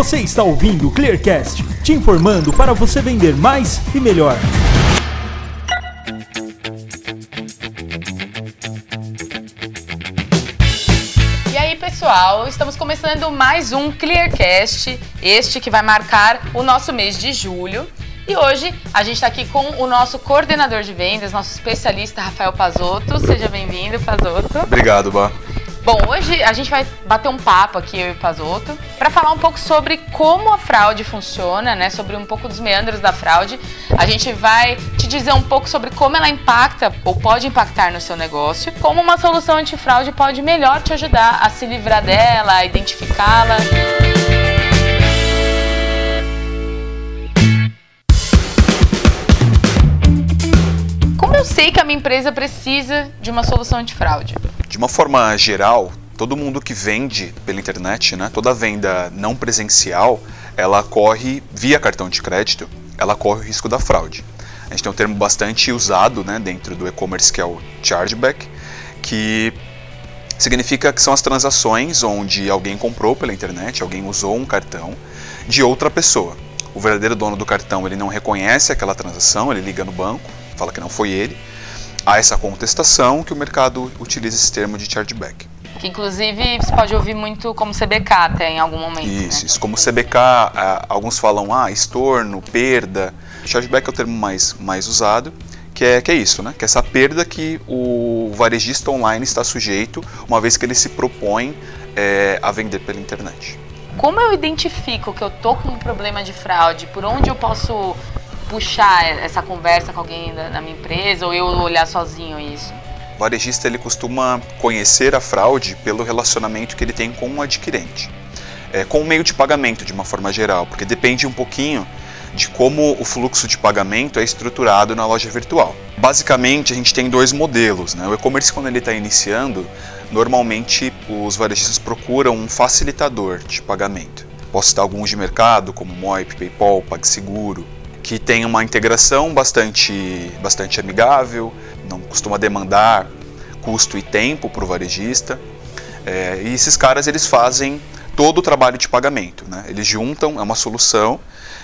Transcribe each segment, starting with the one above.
Você está ouvindo o Clearcast, te informando para você vender mais e melhor. E aí, pessoal, estamos começando mais um Clearcast, este que vai marcar o nosso mês de julho. E hoje a gente está aqui com o nosso coordenador de vendas, nosso especialista Rafael Pazotto. Seja bem-vindo, Pazotto. Obrigado, Bá. Bom, hoje a gente vai bater um papo aqui, eu e o Pazotto, para falar um pouco sobre como a fraude funciona, né? Sobre um pouco dos meandros da fraude. A gente vai te dizer um pouco sobre como ela impacta ou pode impactar no seu negócio, como uma solução antifraude pode melhor te ajudar a se livrar dela, a identificá-la. Como eu sei que a minha empresa precisa de uma solução antifraude? De uma forma geral, todo mundo que vende pela internet, né, toda venda não presencial, ela corre via cartão de crédito, ela corre o risco da fraude. A gente tem um termo bastante usado né, dentro do e-commerce que é o chargeback, que significa que são as transações onde alguém comprou pela internet, alguém usou um cartão de outra pessoa. O verdadeiro dono do cartão ele não reconhece aquela transação, ele liga no banco, fala que não foi ele. Há essa contestação que o mercado utiliza esse termo de chargeback. Que inclusive você pode ouvir muito como CBK até em algum momento. Isso, né? isso. Como CBK, alguns falam ah, estorno, perda. Chargeback é o termo mais, mais usado, que é, que é isso, né? Que é essa perda que o varejista online está sujeito uma vez que ele se propõe é, a vender pela internet. Como eu identifico que eu tô com um problema de fraude? Por onde eu posso puxar essa conversa com alguém da, na minha empresa ou eu olhar sozinho isso? O varejista ele costuma conhecer a fraude pelo relacionamento que ele tem com o adquirente, é, com o meio de pagamento de uma forma geral, porque depende um pouquinho de como o fluxo de pagamento é estruturado na loja virtual. Basicamente, a gente tem dois modelos. Né? O e-commerce, quando ele está iniciando, normalmente os varejistas procuram um facilitador de pagamento. Posso citar alguns de mercado, como Moip, PayPal, PagSeguro, que tem uma integração bastante, bastante amigável, não costuma demandar custo e tempo para o varejista. É, e esses caras eles fazem todo o trabalho de pagamento. Né? Eles juntam, é uma solução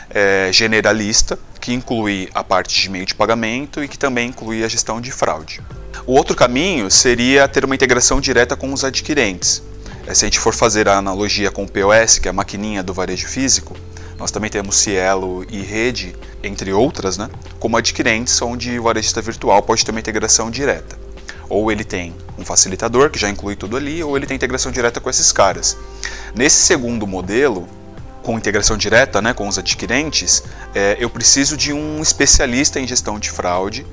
é, generalista que inclui a parte de meio de pagamento e que também inclui a gestão de fraude. O outro caminho seria ter uma integração direta com os adquirentes. É, se a gente for fazer a analogia com o POS, que é a maquininha do varejo físico, nós também temos Cielo e Rede, entre outras, né, como adquirentes, onde o varejista virtual pode ter uma integração direta. Ou ele tem um facilitador, que já inclui tudo ali, ou ele tem integração direta com esses caras. Nesse segundo modelo, com integração direta né, com os adquirentes, é, eu preciso de um especialista em gestão de fraude,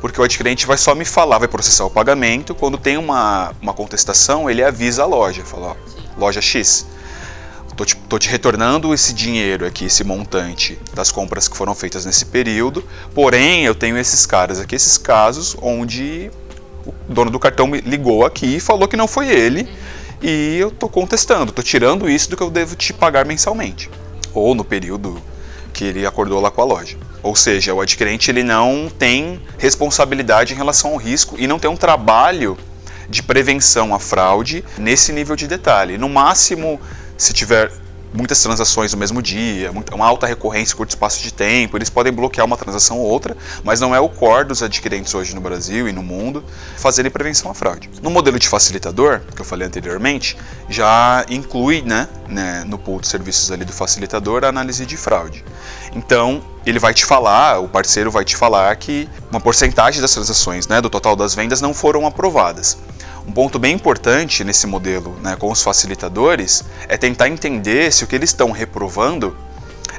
porque o adquirente vai só me falar, vai processar o pagamento, quando tem uma, uma contestação, ele avisa a loja, fala, ó, loja X, tô te, tô te retornando esse dinheiro aqui, esse montante das compras que foram feitas nesse período, porém eu tenho esses caras aqui, esses casos onde o dono do cartão me ligou aqui e falou que não foi ele, e eu estou contestando, estou tirando isso do que eu devo te pagar mensalmente, ou no período que ele acordou lá com a loja. Ou seja, o adquirente ele não tem responsabilidade em relação ao risco e não tem um trabalho de prevenção à fraude nesse nível de detalhe. No máximo, se tiver muitas transações no mesmo dia, uma alta recorrência curto espaço de tempo, eles podem bloquear uma transação ou outra, mas não é o core dos adquirentes hoje no Brasil e no mundo fazerem prevenção à fraude. No modelo de facilitador, que eu falei anteriormente, já inclui né, né, no pool de serviços ali do facilitador a análise de fraude. Então, ele vai te falar, o parceiro vai te falar que uma porcentagem das transações né, do total das vendas não foram aprovadas. Um ponto bem importante nesse modelo né, com os facilitadores é tentar entender se o que eles estão reprovando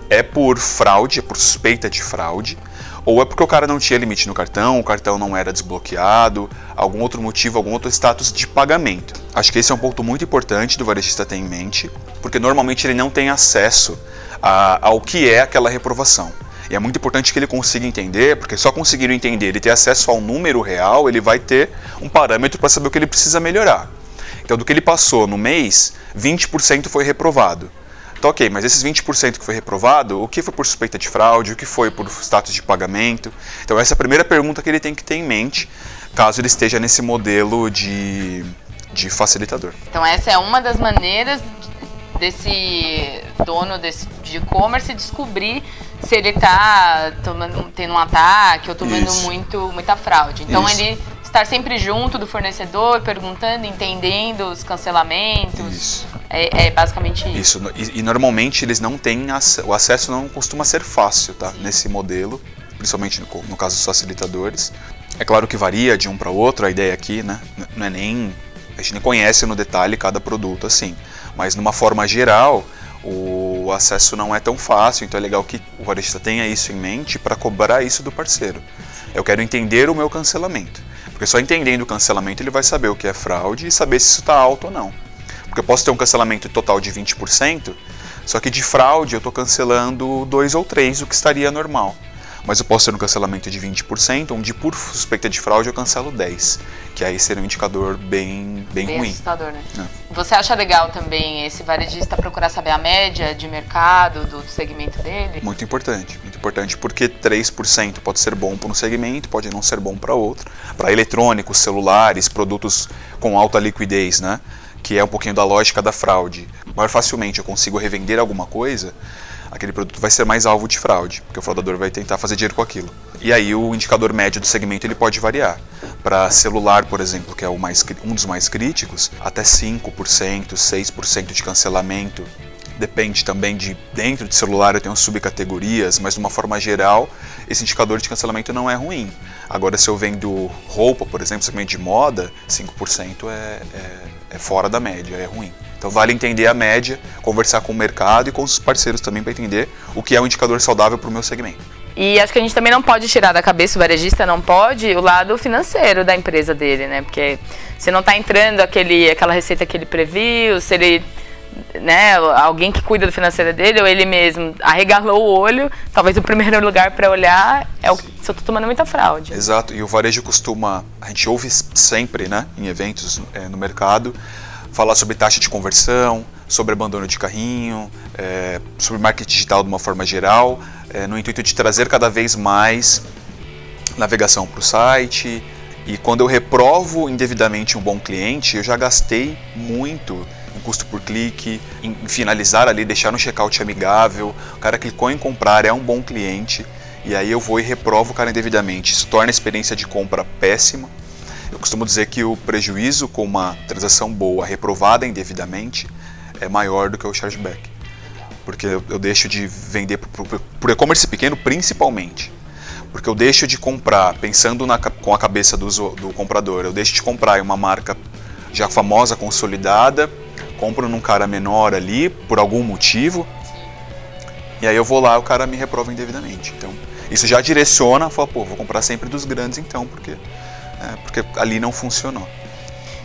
é por fraude, é por suspeita de fraude, ou é porque o cara não tinha limite no cartão, o cartão não era desbloqueado, algum outro motivo, algum outro status de pagamento. Acho que esse é um ponto muito importante do varejista ter em mente, porque normalmente ele não tem acesso a, ao que é aquela reprovação. E é muito importante que ele consiga entender, porque só conseguindo entender e ter acesso ao número real, ele vai ter um parâmetro para saber o que ele precisa melhorar. Então, do que ele passou no mês, 20% foi reprovado. Então, ok, mas esses 20% que foi reprovado, o que foi por suspeita de fraude, o que foi por status de pagamento? Então, essa é a primeira pergunta que ele tem que ter em mente, caso ele esteja nesse modelo de, de facilitador. Então, essa é uma das maneiras desse dono desse, de e-commerce descobrir se ele está tendo um ataque ou tomando muito, muita fraude. Então Isso. ele estar sempre junto do fornecedor, perguntando, entendendo os cancelamentos. Isso. É, é basicamente isso. isso. E, e, normalmente eles não têm o acesso não costuma ser fácil, tá? Nesse modelo, principalmente no, no caso dos facilitadores. É claro que varia de um para outro, a ideia aqui, né? Não é nem a gente nem conhece no detalhe cada produto assim, mas numa forma geral, o acesso não é tão fácil, então é legal que o varejista tenha isso em mente para cobrar isso do parceiro. Eu quero entender o meu cancelamento. Porque só entendendo o cancelamento ele vai saber o que é fraude e saber se isso está alto ou não. Porque eu posso ter um cancelamento total de 20%, só que de fraude eu estou cancelando 2 ou 3, o que estaria normal mas eu posso ter um cancelamento de 20%, onde por suspeita de fraude eu cancelo 10%, que aí seria um indicador bem, bem, bem ruim. assustador, né? É. Você acha legal também esse varejista procurar saber a média de mercado do segmento dele? Muito importante, muito importante, porque 3% pode ser bom para um segmento, pode não ser bom para outro. Para eletrônicos, celulares, produtos com alta liquidez, né? Que é um pouquinho da lógica da fraude. Mais facilmente eu consigo revender alguma coisa, aquele produto vai ser mais alvo de fraude, porque o fraudador vai tentar fazer dinheiro com aquilo. E aí o indicador médio do segmento ele pode variar. Para celular, por exemplo, que é mais, um dos mais críticos, até 5%, 6% de cancelamento. Depende também de dentro de celular eu tenho subcategorias, mas de uma forma geral esse indicador de cancelamento não é ruim. Agora se eu vendo roupa, por exemplo, segmento de moda, 5% é, é, é fora da média, é ruim. Então vale entender a média, conversar com o mercado e com os parceiros também para entender o que é um indicador saudável para o meu segmento. E acho que a gente também não pode tirar da cabeça, o varejista não pode, o lado financeiro da empresa dele, né? Porque se não está entrando aquele, aquela receita que ele previu, se ele né, alguém que cuida do financeiro dele ou ele mesmo arregalou o olho, talvez o primeiro lugar para olhar é o se eu estou tomando muita fraude. Exato, e o varejo costuma, a gente ouve sempre, né, em eventos é, no mercado, falar sobre taxa de conversão, sobre abandono de carrinho, é, sobre marketing digital de uma forma geral, é, no intuito de trazer cada vez mais navegação para o site. E quando eu reprovo indevidamente um bom cliente, eu já gastei muito em custo por clique, em finalizar ali, deixar um checkout amigável. O cara clicou em comprar, é um bom cliente, e aí eu vou e reprovo o cara indevidamente. Isso torna a experiência de compra péssima eu costumo dizer que o prejuízo com uma transação boa reprovada indevidamente é maior do que o chargeback. Porque eu deixo de vender o e-commerce pequeno principalmente. Porque eu deixo de comprar pensando na, com a cabeça do, do comprador. Eu deixo de comprar em uma marca já famosa, consolidada, compro num cara menor ali por algum motivo. E aí eu vou lá o cara me reprova indevidamente. Então, isso já direciona, fala, pô, vou comprar sempre dos grandes então, porque é, porque ali não funcionou.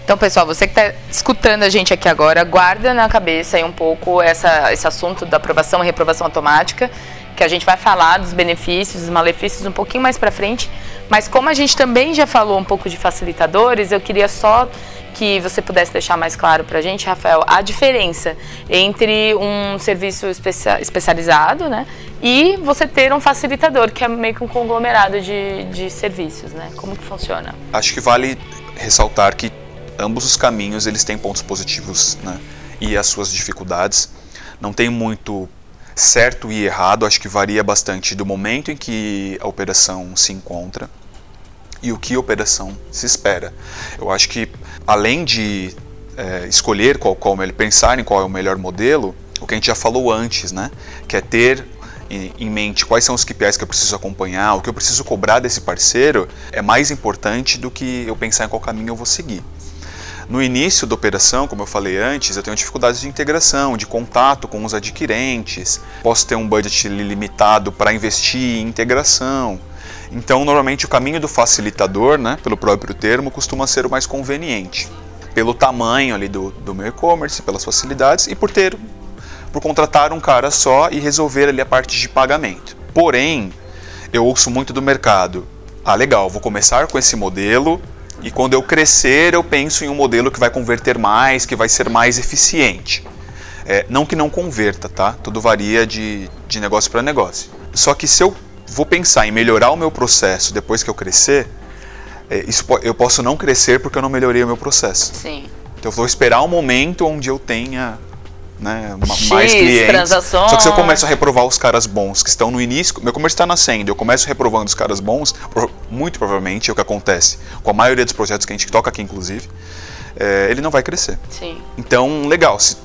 Então, pessoal, você que está escutando a gente aqui agora, guarda na cabeça aí um pouco essa, esse assunto da aprovação e reprovação automática, que a gente vai falar dos benefícios, dos malefícios um pouquinho mais para frente. Mas como a gente também já falou um pouco de facilitadores, eu queria só que você pudesse deixar mais claro para a gente, Rafael, a diferença entre um serviço especializado né, e você ter um facilitador, que é meio que um conglomerado de, de serviços. Né? Como que funciona? Acho que vale ressaltar que ambos os caminhos eles têm pontos positivos né, e as suas dificuldades. Não tem muito certo e errado, acho que varia bastante do momento em que a operação se encontra e o que operação se espera. Eu acho que além de é, escolher qual, qual pensar em qual é o melhor modelo, o que a gente já falou antes, né, que é ter em mente quais são os KPIs que eu preciso acompanhar, o que eu preciso cobrar desse parceiro, é mais importante do que eu pensar em qual caminho eu vou seguir. No início da operação, como eu falei antes, eu tenho dificuldades de integração, de contato com os adquirentes, posso ter um budget limitado para investir em integração, então, normalmente o caminho do facilitador, né, pelo próprio termo, costuma ser o mais conveniente, pelo tamanho ali do, do meu e-commerce, pelas facilidades e por ter, por contratar um cara só e resolver ali a parte de pagamento. Porém, eu ouço muito do mercado. Ah, legal, vou começar com esse modelo e quando eu crescer eu penso em um modelo que vai converter mais, que vai ser mais eficiente. É, não que não converta, tá? Tudo varia de, de negócio para negócio. Só que se eu vou pensar em melhorar o meu processo depois que eu crescer, é, isso, eu posso não crescer porque eu não melhorei o meu processo. Sim. Então eu vou esperar um momento onde eu tenha né, mais clientes. Transações. Só que se eu começo a reprovar os caras bons que estão no início, meu comércio está nascendo, eu começo reprovando os caras bons, muito provavelmente é o que acontece com a maioria dos projetos que a gente toca aqui, inclusive, é, ele não vai crescer. Sim. Então, legal, se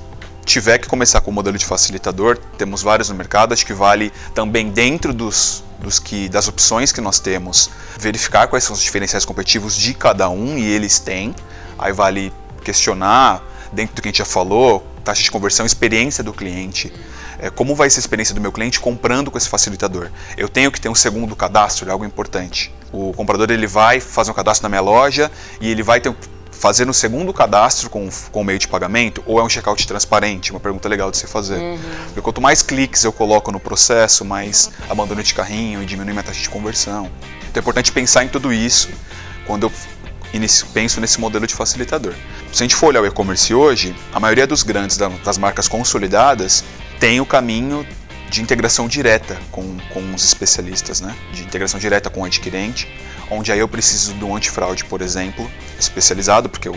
tiver que começar com o modelo de facilitador, temos vários no mercado, acho que vale também dentro dos, dos que, das opções que nós temos, verificar quais são os diferenciais competitivos de cada um, e eles têm, aí vale questionar, dentro do que a gente já falou, taxa de conversão, experiência do cliente. É, como vai ser a experiência do meu cliente comprando com esse facilitador? Eu tenho que ter um segundo cadastro, é algo importante. O comprador ele vai fazer um cadastro na minha loja e ele vai ter, fazer um segundo cadastro com, com o meio de pagamento ou é um checkout transparente? Uma pergunta legal de se fazer. Uhum. Porque quanto mais cliques eu coloco no processo, mais abandono de carrinho e diminui minha taxa de conversão. Então é importante pensar em tudo isso quando eu penso nesse modelo de facilitador. Se a gente for olhar o e-commerce hoje, a maioria dos grandes das marcas consolidadas tem o caminho de integração direta com, com os especialistas, né? de integração direta com o adquirente, onde aí eu preciso de um antifraude, por exemplo, especializado, porque o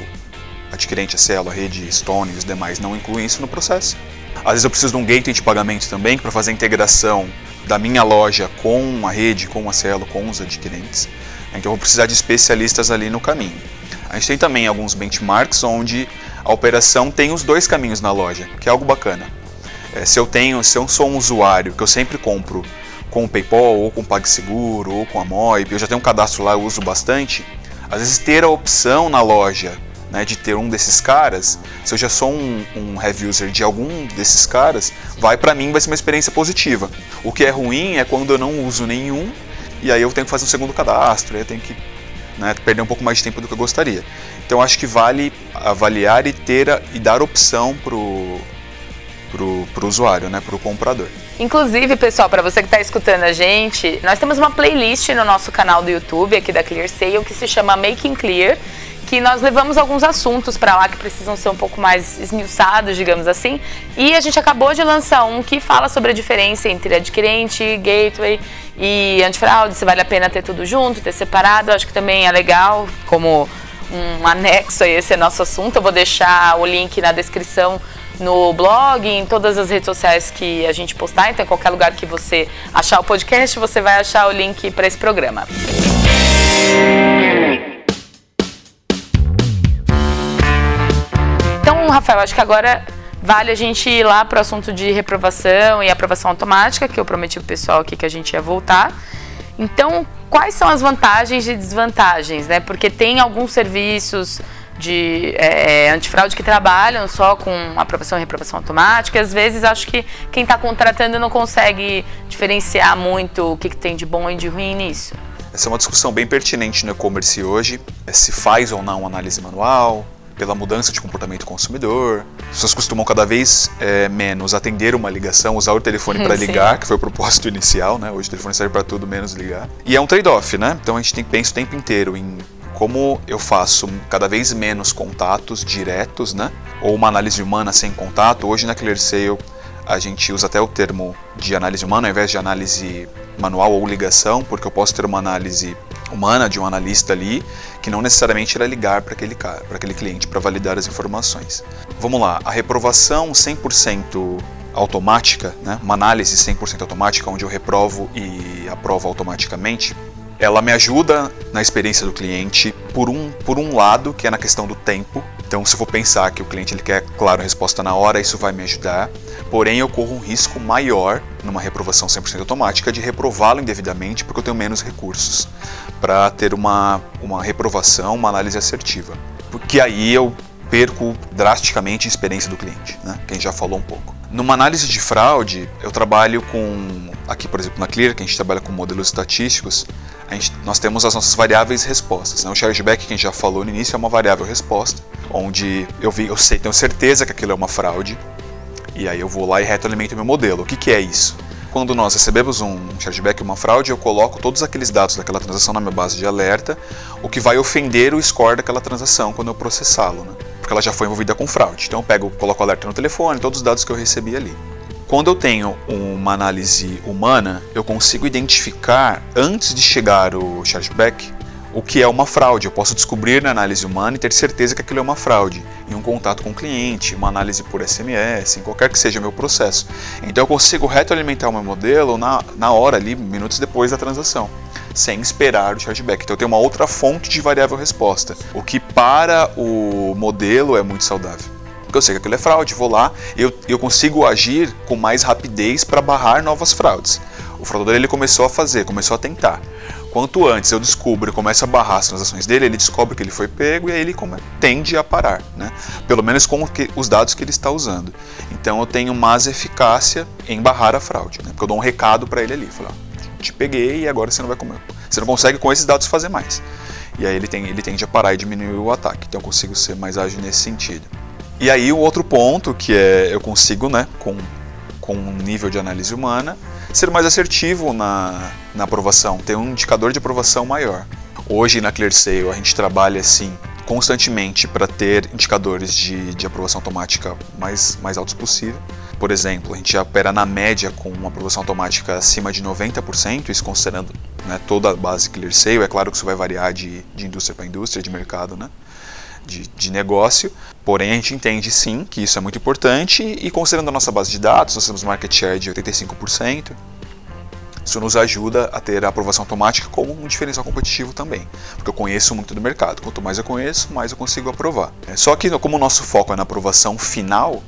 adquirente, a Cielo, a rede Stone e os demais não incluem isso no processo. Às vezes eu preciso de um gateway de pagamento também para fazer a integração da minha loja com a rede, com a Cielo, com os adquirentes. Então eu vou precisar de especialistas ali no caminho. A gente tem também alguns benchmarks onde a operação tem os dois caminhos na loja, que é algo bacana. É, se eu tenho, se eu sou um usuário que eu sempre compro com o PayPal ou com o PagSeguro ou com a Moip, eu já tenho um cadastro lá, eu uso bastante. Às vezes ter a opção na loja né, de ter um desses caras, se eu já sou um, um heavy user de algum desses caras, vai para mim vai ser uma experiência positiva. O que é ruim é quando eu não uso nenhum e aí eu tenho que fazer um segundo cadastro, aí eu tenho que né, perder um pouco mais de tempo do que eu gostaria. Então acho que vale avaliar e ter a, e dar opção pro pro, pro usuário, né, pro comprador. Inclusive, pessoal, para você que está escutando a gente, nós temos uma playlist no nosso canal do YouTube aqui da Clear Sale que se chama Making Clear que nós levamos alguns assuntos para lá que precisam ser um pouco mais esmiuçados, digamos assim. E a gente acabou de lançar um que fala sobre a diferença entre adquirente, gateway e antifraude, se vale a pena ter tudo junto, ter separado. Acho que também é legal como um anexo a esse nosso assunto. Eu vou deixar o link na descrição no blog, em todas as redes sociais que a gente postar. Então, em qualquer lugar que você achar o podcast, você vai achar o link para esse programa. Então, Rafael, acho que agora vale a gente ir lá para o assunto de reprovação e aprovação automática, que eu prometi pro pessoal aqui que a gente ia voltar. Então, quais são as vantagens e desvantagens, né? Porque tem alguns serviços de é, antifraude que trabalham só com aprovação e reprovação automática. E às vezes acho que quem está contratando não consegue diferenciar muito o que, que tem de bom e de ruim nisso. Essa é uma discussão bem pertinente no e-commerce hoje. É se faz ou não análise manual, pela mudança de comportamento do consumidor. As pessoas costumam cada vez é, menos atender uma ligação, usar o telefone para ligar, que foi o propósito inicial, né? Hoje o telefone serve para tudo menos ligar. E é um trade-off, né? Então a gente tem, pensa o tempo inteiro em como eu faço cada vez menos contatos diretos, né? Ou uma análise humana sem contato. Hoje na ClearSale a gente usa até o termo de análise humana ao invés de análise manual ou ligação, porque eu posso ter uma análise humana de um analista ali, que não necessariamente irá ligar para aquele, para aquele cliente para validar as informações. Vamos lá, a reprovação 100% automática, né, uma análise 100% automática, onde eu reprovo e aprovo automaticamente, ela me ajuda na experiência do cliente por um, por um lado, que é na questão do tempo. Então, se eu for pensar que o cliente ele quer, claro, a resposta na hora, isso vai me ajudar. Porém, eu corro um risco maior numa reprovação 100% automática de reprová-lo indevidamente porque eu tenho menos recursos para ter uma, uma reprovação, uma análise assertiva. Porque aí eu perco drasticamente a experiência do cliente, né? que a gente já falou um pouco. Numa análise de fraude, eu trabalho com, aqui por exemplo na Clear, que a gente trabalha com modelos estatísticos, gente, nós temos as nossas variáveis respostas. Né? O chargeback que a gente já falou no início é uma variável resposta, onde eu, vi, eu sei, tenho certeza que aquilo é uma fraude, e aí eu vou lá e retroalimento meu modelo. O que, que é isso? quando nós recebemos um chargeback, uma fraude, eu coloco todos aqueles dados daquela transação na minha base de alerta, o que vai ofender o score daquela transação quando eu processá-lo, né? porque ela já foi envolvida com fraude. Então eu pego, coloco o alerta no telefone, todos os dados que eu recebi ali. Quando eu tenho uma análise humana, eu consigo identificar, antes de chegar o chargeback, o que é uma fraude. Eu posso descobrir na análise humana e ter certeza que aquilo é uma fraude. Em um contato com o cliente, uma análise por SMS, em qualquer que seja o meu processo. Então eu consigo retroalimentar o meu modelo na, na hora ali, minutos depois da transação, sem esperar o chargeback. Então eu tenho uma outra fonte de variável resposta, o que para o modelo é muito saudável. Porque eu sei que aquilo é fraude, vou lá, eu, eu consigo agir com mais rapidez para barrar novas fraudes. O fraudador ele começou a fazer, começou a tentar. Quanto antes eu descubro e começo a barrar as transações dele, ele descobre que ele foi pego e aí ele tende a parar, né? Pelo menos com os dados que ele está usando. Então eu tenho mais eficácia em barrar a fraude, né? Porque eu dou um recado para ele ali, falo, te peguei e agora você não vai comer. Você não consegue com esses dados fazer mais. E aí ele, tem, ele tende a parar e diminuir o ataque. Então eu consigo ser mais ágil nesse sentido. E aí o outro ponto que é eu consigo, né, com com um nível de análise humana, ser mais assertivo na, na aprovação, ter um indicador de aprovação maior. Hoje na ClearSale a gente trabalha assim constantemente para ter indicadores de, de aprovação automática mais, mais altos possível. Por exemplo, a gente opera na média com uma aprovação automática acima de 90%, isso considerando né, toda a base ClearSale. É claro que isso vai variar de, de indústria para indústria, de mercado, né? De, de negócio, porém a gente entende sim que isso é muito importante e considerando a nossa base de dados, nós temos market share de 85%, isso nos ajuda a ter a aprovação automática como um diferencial competitivo também, porque eu conheço muito do mercado. Quanto mais eu conheço, mais eu consigo aprovar. É, só que como o nosso foco é na aprovação final,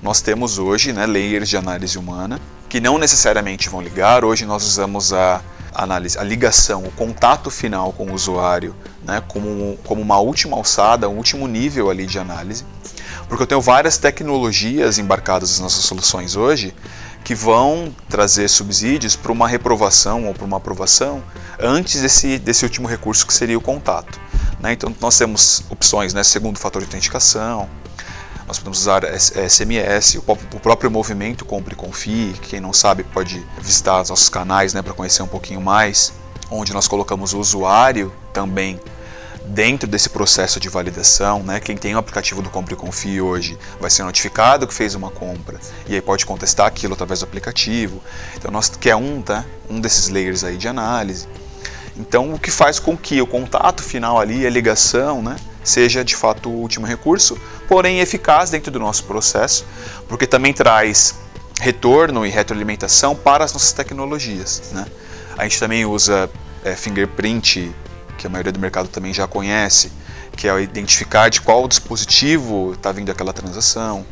nós temos hoje né, layers de análise humana que não necessariamente vão ligar. Hoje nós usamos a análise, a ligação, o contato final com o usuário, né, como, como uma última alçada, um último nível ali de análise, porque eu tenho várias tecnologias embarcadas nas nossas soluções hoje que vão trazer subsídios para uma reprovação ou para uma aprovação antes desse, desse último recurso que seria o contato. Né? Então nós temos opções, né, segundo fator de autenticação, nós podemos usar SMS, o próprio movimento Compre e Confie, quem não sabe pode visitar os nossos canais né, para conhecer um pouquinho mais, onde nós colocamos o usuário também dentro desse processo de validação, né, quem tem o aplicativo do Compre e Confie hoje vai ser notificado que fez uma compra. E aí pode contestar aquilo através do aplicativo. Então nós que é um, tá, um desses layers aí de análise. Então o que faz com que o contato final ali, a ligação, né, seja de fato o último recurso, porém eficaz dentro do nosso processo, porque também traz retorno e retroalimentação para as nossas tecnologias. Né? A gente também usa é, fingerprint, que a maioria do mercado também já conhece, que é identificar de qual dispositivo está vindo aquela transação.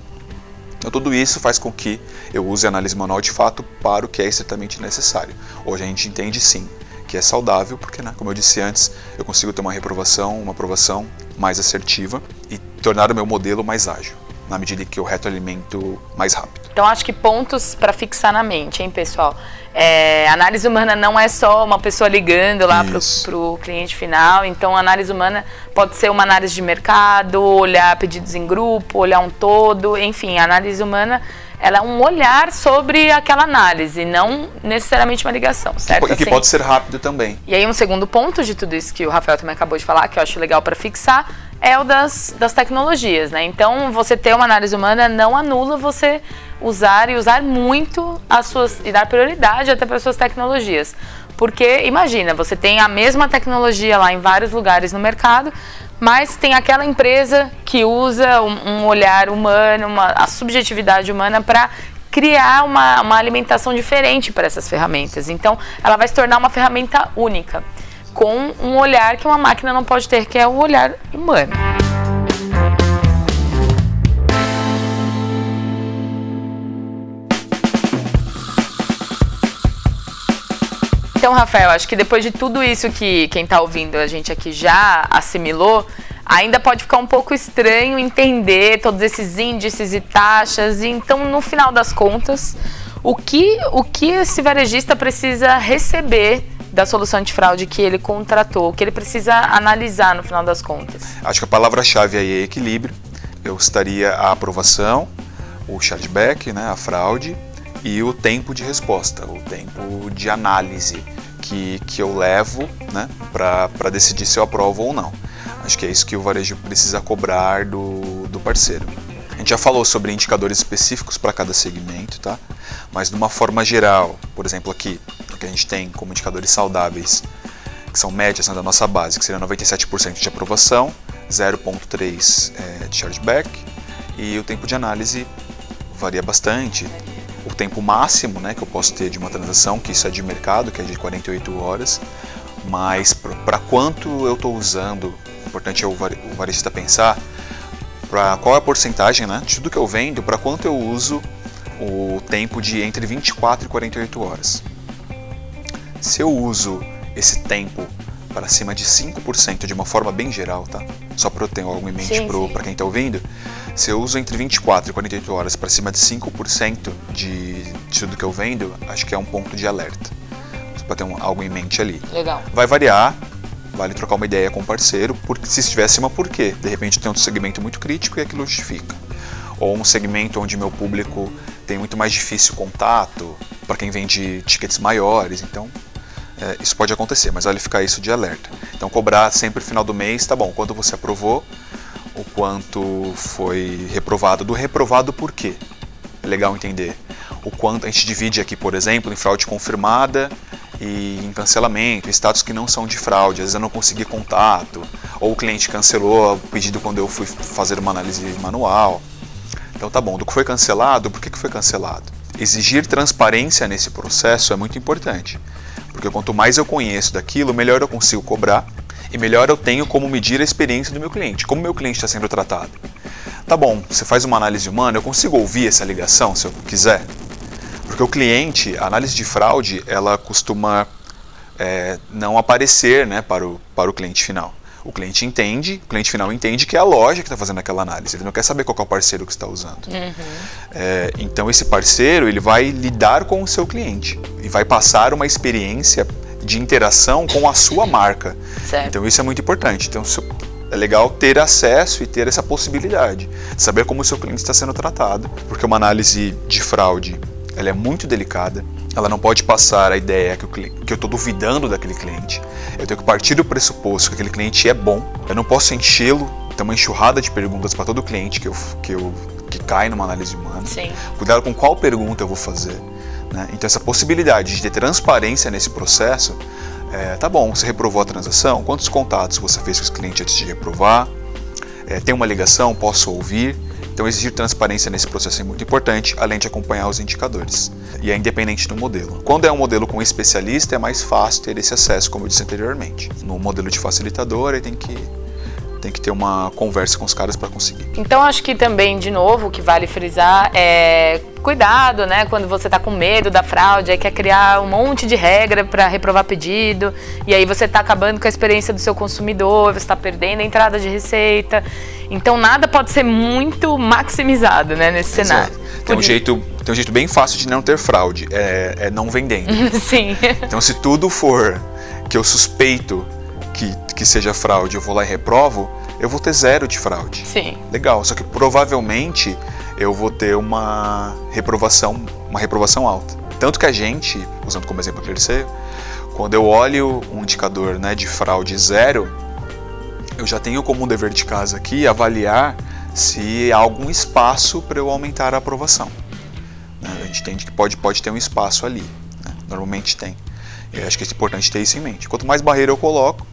Então tudo isso faz com que eu use a análise manual de fato para o que é estritamente necessário. Hoje a gente entende sim que é saudável, porque, né, como eu disse antes, eu consigo ter uma reprovação, uma aprovação mais assertiva e tornar o meu modelo mais ágil, na medida que eu retroalimento mais rápido. Então, acho que pontos para fixar na mente, hein, pessoal? É, análise humana não é só uma pessoa ligando lá para o cliente final. Então, análise humana pode ser uma análise de mercado, olhar pedidos em grupo, olhar um todo. Enfim, análise humana ela é um olhar sobre aquela análise, não necessariamente uma ligação, certo? E que assim, pode ser rápido também. E aí um segundo ponto de tudo isso que o Rafael também acabou de falar, que eu acho legal para fixar, é o das, das tecnologias, né? Então, você ter uma análise humana não anula você usar e usar muito as suas e dar prioridade até para as suas tecnologias. Porque imagina, você tem a mesma tecnologia lá em vários lugares no mercado, mas tem aquela empresa que usa um, um olhar humano, uma, a subjetividade humana para criar uma, uma alimentação diferente para essas ferramentas. Então, ela vai se tornar uma ferramenta única, com um olhar que uma máquina não pode ter, que é o olhar humano. Então, Rafael, acho que depois de tudo isso que quem está ouvindo a gente aqui já assimilou, ainda pode ficar um pouco estranho entender todos esses índices e taxas. Então, no final das contas, o que, o que esse varejista precisa receber da solução de fraude que ele contratou, que ele precisa analisar no final das contas? Acho que a palavra-chave aí é equilíbrio. Eu estaria a aprovação, o chargeback, né, a fraude e o tempo de resposta, o tempo de análise que, que eu levo né, para decidir se eu aprovo ou não. Acho que é isso que o varejo precisa cobrar do, do parceiro. A gente já falou sobre indicadores específicos para cada segmento, tá? mas de uma forma geral, por exemplo, aqui, o que a gente tem como indicadores saudáveis que são médias né, da nossa base, que seria 97% de aprovação, 0,3% é, de chargeback, e o tempo de análise varia bastante. O tempo máximo né, que eu posso ter de uma transação, que isso é de mercado, que é de 48 horas, mas para quanto eu estou usando, o importante é o varejista pensar para qual é a porcentagem né, de tudo que eu vendo, para quanto eu uso o tempo de entre 24 e 48 horas. Se eu uso esse tempo para cima de 5% de uma forma bem geral, tá? Só para eu ter algo em mente para quem está ouvindo. Se eu uso entre 24 e 48 horas para cima de 5% de, de tudo que eu vendo, acho que é um ponto de alerta. Para ter um, algo em mente ali. Legal. Vai variar, vale trocar uma ideia com o parceiro, porque se estiver acima, por quê? De repente tem outro segmento muito crítico e aquilo justifica. Ou um segmento onde meu público tem muito mais difícil contato, para quem vende tickets maiores, então é, isso pode acontecer, mas vale ficar isso de alerta. Então cobrar sempre no final do mês, tá bom, quanto você aprovou, o quanto foi reprovado, do reprovado por quê? É legal entender. O quanto a gente divide aqui, por exemplo, em fraude confirmada e em cancelamento, status que não são de fraude, às vezes eu não consegui contato, ou o cliente cancelou o pedido quando eu fui fazer uma análise manual. Então tá bom, do que foi cancelado, por que, que foi cancelado? Exigir transparência nesse processo é muito importante. Porque quanto mais eu conheço daquilo, melhor eu consigo cobrar e melhor eu tenho como medir a experiência do meu cliente, como meu cliente está sendo tratado. Tá bom, você faz uma análise humana, eu consigo ouvir essa ligação se eu quiser? Porque o cliente, a análise de fraude, ela costuma é, não aparecer né, para, o, para o cliente final. O cliente entende, o cliente final entende que é a loja que está fazendo aquela análise. Ele não quer saber qual é o parceiro que está usando. Uhum. É, então esse parceiro ele vai lidar com o seu cliente e vai passar uma experiência de interação com a sua marca. Certo. Então isso é muito importante. Então é legal ter acesso e ter essa possibilidade, saber como o seu cliente está sendo tratado, porque uma análise de fraude ela é muito delicada ela não pode passar a ideia que, que eu estou duvidando daquele cliente. Eu tenho que partir do pressuposto que aquele cliente é bom. Eu não posso enchê-lo, ter uma enxurrada de perguntas para todo cliente que, eu, que, eu, que cai numa análise humana. Sim. Cuidado com qual pergunta eu vou fazer. Né? Então, essa possibilidade de ter transparência nesse processo, é, tá bom, você reprovou a transação, quantos contatos você fez com esse cliente antes de reprovar? É, tem uma ligação, posso ouvir? Então, exigir transparência nesse processo é muito importante, além de acompanhar os indicadores. E é independente do modelo. Quando é um modelo com especialista, é mais fácil ter esse acesso, como eu disse anteriormente. No modelo de facilitador, aí tem que tem que ter uma conversa com os caras para conseguir. Então acho que também, de novo, o que vale frisar é cuidado, né? Quando você está com medo da fraude, aí quer criar um monte de regra para reprovar pedido, e aí você está acabando com a experiência do seu consumidor, você está perdendo a entrada de receita. Então nada pode ser muito maximizado, né, nesse Exato. cenário. Tem um, jeito, tem um jeito bem fácil de não ter fraude, é, é não vendendo. Sim. Então se tudo for que eu suspeito que, que seja fraude, eu vou lá e reprovo, eu vou ter zero de fraude. Sim. Legal, só que provavelmente eu vou ter uma reprovação, uma reprovação alta. Tanto que a gente, usando como exemplo o Clearseio, quando eu olho um indicador né, de fraude zero, eu já tenho como um dever de casa aqui avaliar se há algum espaço para eu aumentar a aprovação. Né? A gente entende que pode, pode ter um espaço ali. Né? Normalmente tem. Eu acho que é importante ter isso em mente. Quanto mais barreira eu coloco,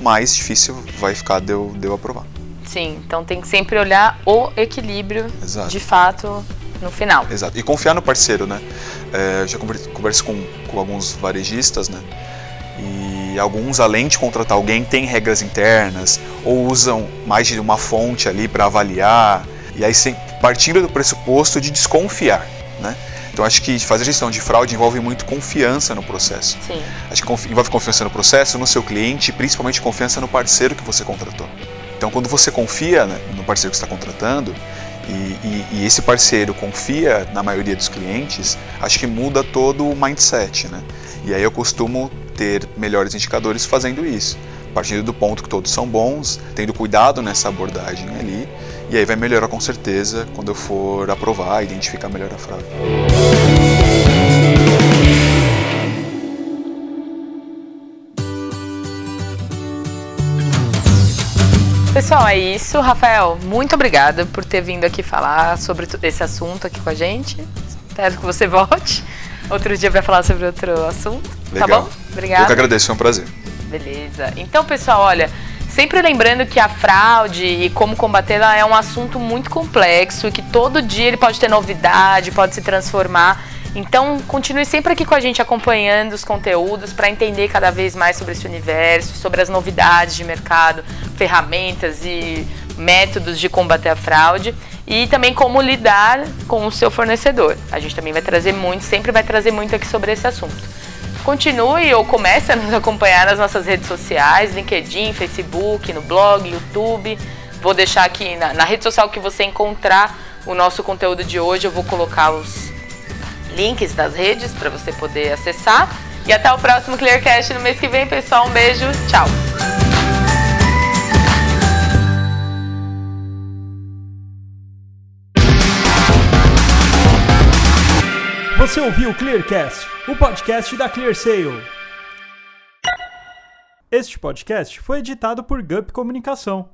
mais difícil vai ficar de eu, de eu aprovar. Sim, então tem que sempre olhar o equilíbrio Exato. de fato no final. Exato. E confiar no parceiro, né? É, já converso com, com alguns varejistas, né? E alguns, além de contratar alguém, têm regras internas ou usam mais de uma fonte ali para avaliar. E aí, partindo do pressuposto de desconfiar, né? Então acho que fazer gestão de fraude envolve muito confiança no processo. Sim. Acho que envolve confiança no processo, no seu cliente e principalmente confiança no parceiro que você contratou. Então quando você confia né, no parceiro que está contratando e, e, e, esse parceiro confia na maioria dos clientes, acho que muda todo o mindset, né? E aí eu costumo ter melhores indicadores fazendo isso, partindo do ponto que todos são bons, tendo cuidado nessa abordagem ali e aí vai melhorar com certeza quando eu for aprovar, identificar melhor a fraude. Pessoal, é isso. Rafael, muito obrigada por ter vindo aqui falar sobre esse assunto aqui com a gente. Espero que você volte outro dia para falar sobre outro assunto. Tá Legal. Tá bom? Obrigada. Eu que agradeço, foi um prazer. Beleza. Então, pessoal, olha, sempre lembrando que a fraude e como combatê-la é um assunto muito complexo, que todo dia ele pode ter novidade, pode se transformar. Então, continue sempre aqui com a gente acompanhando os conteúdos para entender cada vez mais sobre esse universo, sobre as novidades de mercado, ferramentas e métodos de combater a fraude e também como lidar com o seu fornecedor. A gente também vai trazer muito, sempre vai trazer muito aqui sobre esse assunto. Continue ou comece a nos acompanhar nas nossas redes sociais, LinkedIn, Facebook, no blog, YouTube. Vou deixar aqui na, na rede social que você encontrar o nosso conteúdo de hoje, eu vou colocar os links das redes para você poder acessar. E até o próximo Clearcast no mês que vem, pessoal. Um beijo, tchau! Você ouviu o Clearcast, o podcast da ClearSale. Este podcast foi editado por Gup Comunicação.